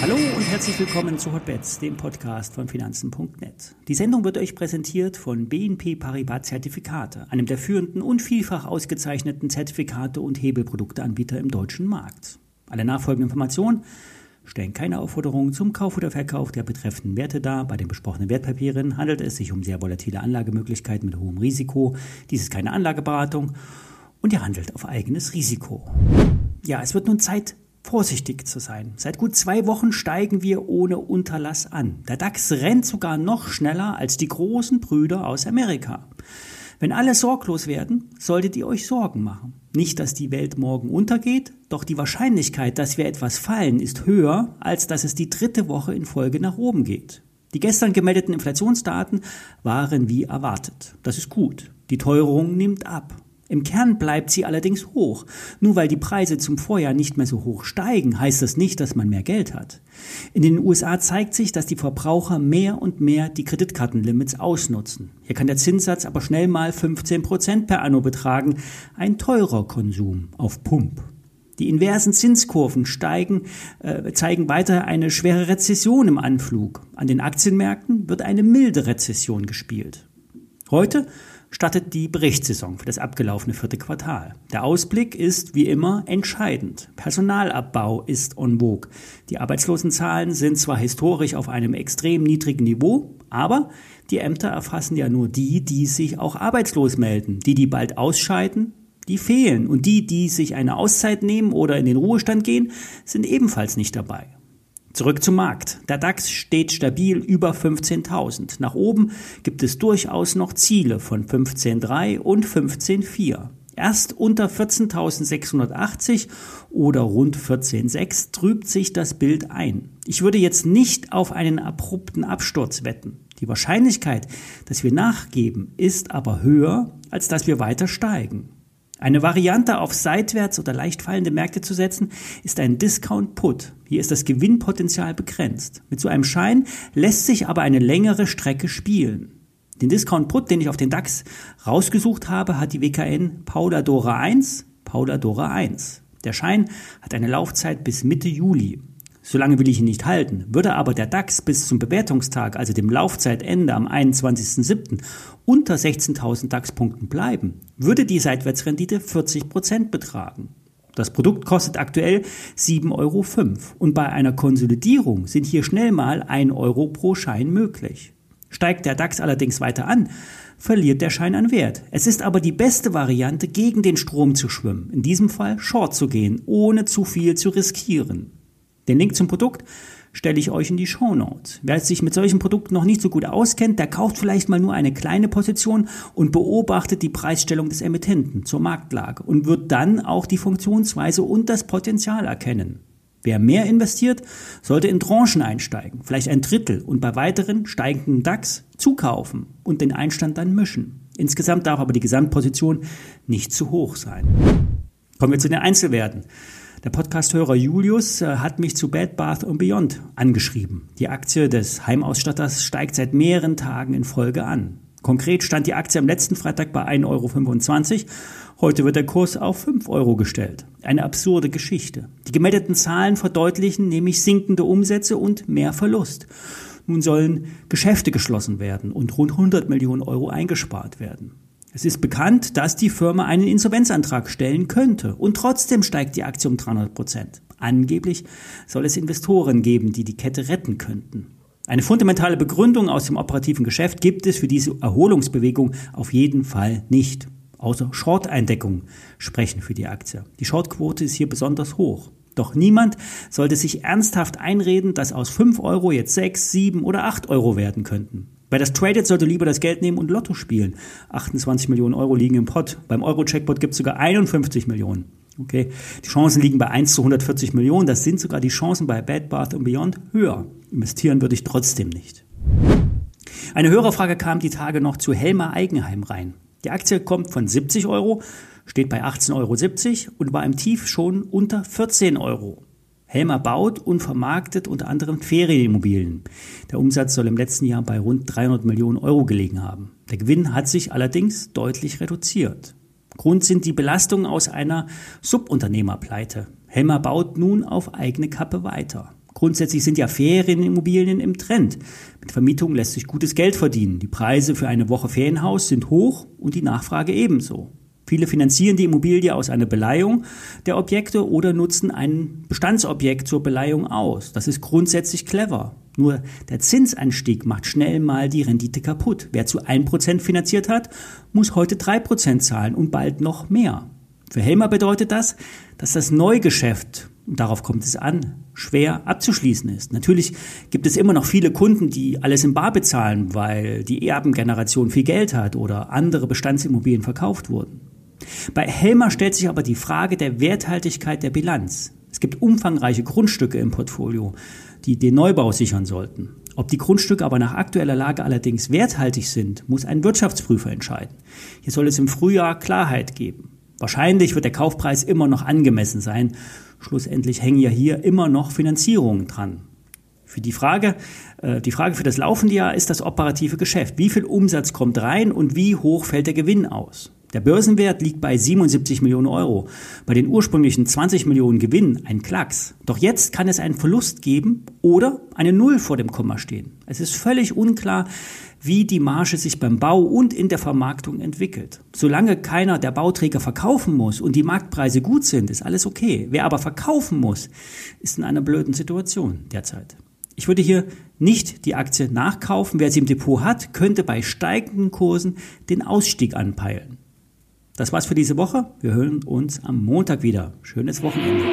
Hallo und herzlich willkommen zu Hotbets, dem Podcast von Finanzen.net. Die Sendung wird euch präsentiert von BNP Paribas Zertifikate, einem der führenden und vielfach ausgezeichneten Zertifikate und Hebelprodukteanbieter im deutschen Markt. Alle nachfolgenden Informationen stellen keine Aufforderung zum Kauf oder Verkauf der betreffenden Werte dar. Bei den besprochenen Wertpapieren handelt es sich um sehr volatile Anlagemöglichkeiten mit hohem Risiko. Dies ist keine Anlageberatung und ihr handelt auf eigenes Risiko. Ja, es wird nun Zeit, vorsichtig zu sein. Seit gut zwei Wochen steigen wir ohne Unterlass an. Der DAX rennt sogar noch schneller als die großen Brüder aus Amerika. Wenn alle sorglos werden, solltet ihr euch Sorgen machen. Nicht, dass die Welt morgen untergeht, doch die Wahrscheinlichkeit, dass wir etwas fallen, ist höher, als dass es die dritte Woche in Folge nach oben geht. Die gestern gemeldeten Inflationsdaten waren wie erwartet. Das ist gut. Die Teuerung nimmt ab. Im Kern bleibt sie allerdings hoch. Nur weil die Preise zum Vorjahr nicht mehr so hoch steigen, heißt das nicht, dass man mehr Geld hat. In den USA zeigt sich, dass die Verbraucher mehr und mehr die Kreditkartenlimits ausnutzen. Hier kann der Zinssatz aber schnell mal 15 Prozent per Anno betragen. Ein teurer Konsum auf Pump. Die inversen Zinskurven steigen, äh, zeigen weiter eine schwere Rezession im Anflug. An den Aktienmärkten wird eine milde Rezession gespielt. Heute startet die Berichtssaison für das abgelaufene vierte Quartal. Der Ausblick ist wie immer entscheidend. Personalabbau ist on vogue. Die Arbeitslosenzahlen sind zwar historisch auf einem extrem niedrigen Niveau, aber die Ämter erfassen ja nur die, die sich auch arbeitslos melden. Die, die bald ausscheiden, die fehlen. Und die, die sich eine Auszeit nehmen oder in den Ruhestand gehen, sind ebenfalls nicht dabei. Zurück zum Markt. Der DAX steht stabil über 15.000. Nach oben gibt es durchaus noch Ziele von 15.3 und 15.4. Erst unter 14.680 oder rund 14.6 trübt sich das Bild ein. Ich würde jetzt nicht auf einen abrupten Absturz wetten. Die Wahrscheinlichkeit, dass wir nachgeben, ist aber höher, als dass wir weiter steigen. Eine Variante auf seitwärts oder leicht fallende Märkte zu setzen, ist ein Discount Put. Hier ist das Gewinnpotenzial begrenzt. Mit so einem Schein lässt sich aber eine längere Strecke spielen. Den Discount Put, den ich auf den DAX rausgesucht habe, hat die WKN Paula Dora 1, Paula Dora 1. Der Schein hat eine Laufzeit bis Mitte Juli. Solange will ich ihn nicht halten. Würde aber der DAX bis zum Bewertungstag, also dem Laufzeitende am 21.07. unter 16.000 DAX-Punkten bleiben, würde die Seitwärtsrendite 40 Prozent betragen. Das Produkt kostet aktuell 7,05 Euro und bei einer Konsolidierung sind hier schnell mal 1 Euro pro Schein möglich. Steigt der DAX allerdings weiter an, verliert der Schein an Wert. Es ist aber die beste Variante, gegen den Strom zu schwimmen, in diesem Fall Short zu gehen, ohne zu viel zu riskieren. Den Link zum Produkt stelle ich euch in die Show Notes. Wer sich mit solchen Produkten noch nicht so gut auskennt, der kauft vielleicht mal nur eine kleine Position und beobachtet die Preisstellung des Emittenten zur Marktlage und wird dann auch die Funktionsweise und das Potenzial erkennen. Wer mehr investiert, sollte in Tranchen einsteigen, vielleicht ein Drittel und bei weiteren steigenden DAX zukaufen und den Einstand dann mischen. Insgesamt darf aber die Gesamtposition nicht zu hoch sein. Kommen wir zu den Einzelwerten. Der Podcasthörer Julius äh, hat mich zu Bed Bath Beyond angeschrieben. Die Aktie des Heimausstatters steigt seit mehreren Tagen in Folge an. Konkret stand die Aktie am letzten Freitag bei 1,25 Euro. Heute wird der Kurs auf 5 Euro gestellt. Eine absurde Geschichte. Die gemeldeten Zahlen verdeutlichen nämlich sinkende Umsätze und mehr Verlust. Nun sollen Geschäfte geschlossen werden und rund 100 Millionen Euro eingespart werden. Es ist bekannt, dass die Firma einen Insolvenzantrag stellen könnte und trotzdem steigt die Aktie um 300 Prozent. Angeblich soll es Investoren geben, die die Kette retten könnten. Eine fundamentale Begründung aus dem operativen Geschäft gibt es für diese Erholungsbewegung auf jeden Fall nicht. Außer Short-Eindeckungen sprechen für die Aktie. Die Shortquote ist hier besonders hoch. Doch niemand sollte sich ernsthaft einreden, dass aus 5 Euro jetzt 6, 7 oder 8 Euro werden könnten. Wer das tradet, sollte lieber das Geld nehmen und Lotto spielen. 28 Millionen Euro liegen im Pot. Beim Euro-Checkpot gibt es sogar 51 Millionen. Okay, die Chancen liegen bei 1 zu 140 Millionen. Das sind sogar die Chancen bei Bad Bath Beyond höher. Investieren würde ich trotzdem nicht. Eine Hörerfrage kam die Tage noch zu Helmer Eigenheim rein. Die Aktie kommt von 70 Euro, steht bei 18,70 Euro und war im Tief schon unter 14 Euro. Helmer baut und vermarktet unter anderem Ferienimmobilien. Der Umsatz soll im letzten Jahr bei rund 300 Millionen Euro gelegen haben. Der Gewinn hat sich allerdings deutlich reduziert. Grund sind die Belastungen aus einer Subunternehmerpleite. Helmer baut nun auf eigene Kappe weiter. Grundsätzlich sind ja Ferienimmobilien im Trend. Mit Vermietung lässt sich gutes Geld verdienen. Die Preise für eine Woche Ferienhaus sind hoch und die Nachfrage ebenso. Viele finanzieren die Immobilie aus einer Beleihung der Objekte oder nutzen ein Bestandsobjekt zur Beleihung aus. Das ist grundsätzlich clever. Nur der Zinsanstieg macht schnell mal die Rendite kaputt. Wer zu 1% finanziert hat, muss heute 3% zahlen und bald noch mehr. Für Helmer bedeutet das, dass das Neugeschäft und darauf kommt es an, schwer abzuschließen ist. Natürlich gibt es immer noch viele Kunden, die alles in Bar bezahlen, weil die Erbengeneration viel Geld hat oder andere Bestandsimmobilien verkauft wurden. Bei Helmer stellt sich aber die Frage der Werthaltigkeit der Bilanz. Es gibt umfangreiche Grundstücke im Portfolio, die den Neubau sichern sollten. Ob die Grundstücke aber nach aktueller Lage allerdings werthaltig sind, muss ein Wirtschaftsprüfer entscheiden. Hier soll es im Frühjahr Klarheit geben. Wahrscheinlich wird der Kaufpreis immer noch angemessen sein. Schlussendlich hängen ja hier immer noch Finanzierungen dran. Für die Frage, äh, die Frage für das laufende Jahr ist das operative Geschäft. Wie viel Umsatz kommt rein und wie hoch fällt der Gewinn aus? Der Börsenwert liegt bei 77 Millionen Euro. Bei den ursprünglichen 20 Millionen Gewinn ein Klacks. Doch jetzt kann es einen Verlust geben oder eine Null vor dem Komma stehen. Es ist völlig unklar, wie die Marge sich beim Bau und in der Vermarktung entwickelt. Solange keiner der Bauträger verkaufen muss und die Marktpreise gut sind, ist alles okay. Wer aber verkaufen muss, ist in einer blöden Situation derzeit. Ich würde hier nicht die Aktie nachkaufen. Wer sie im Depot hat, könnte bei steigenden Kursen den Ausstieg anpeilen. Das war's für diese Woche. Wir hören uns am Montag wieder. Schönes Wochenende.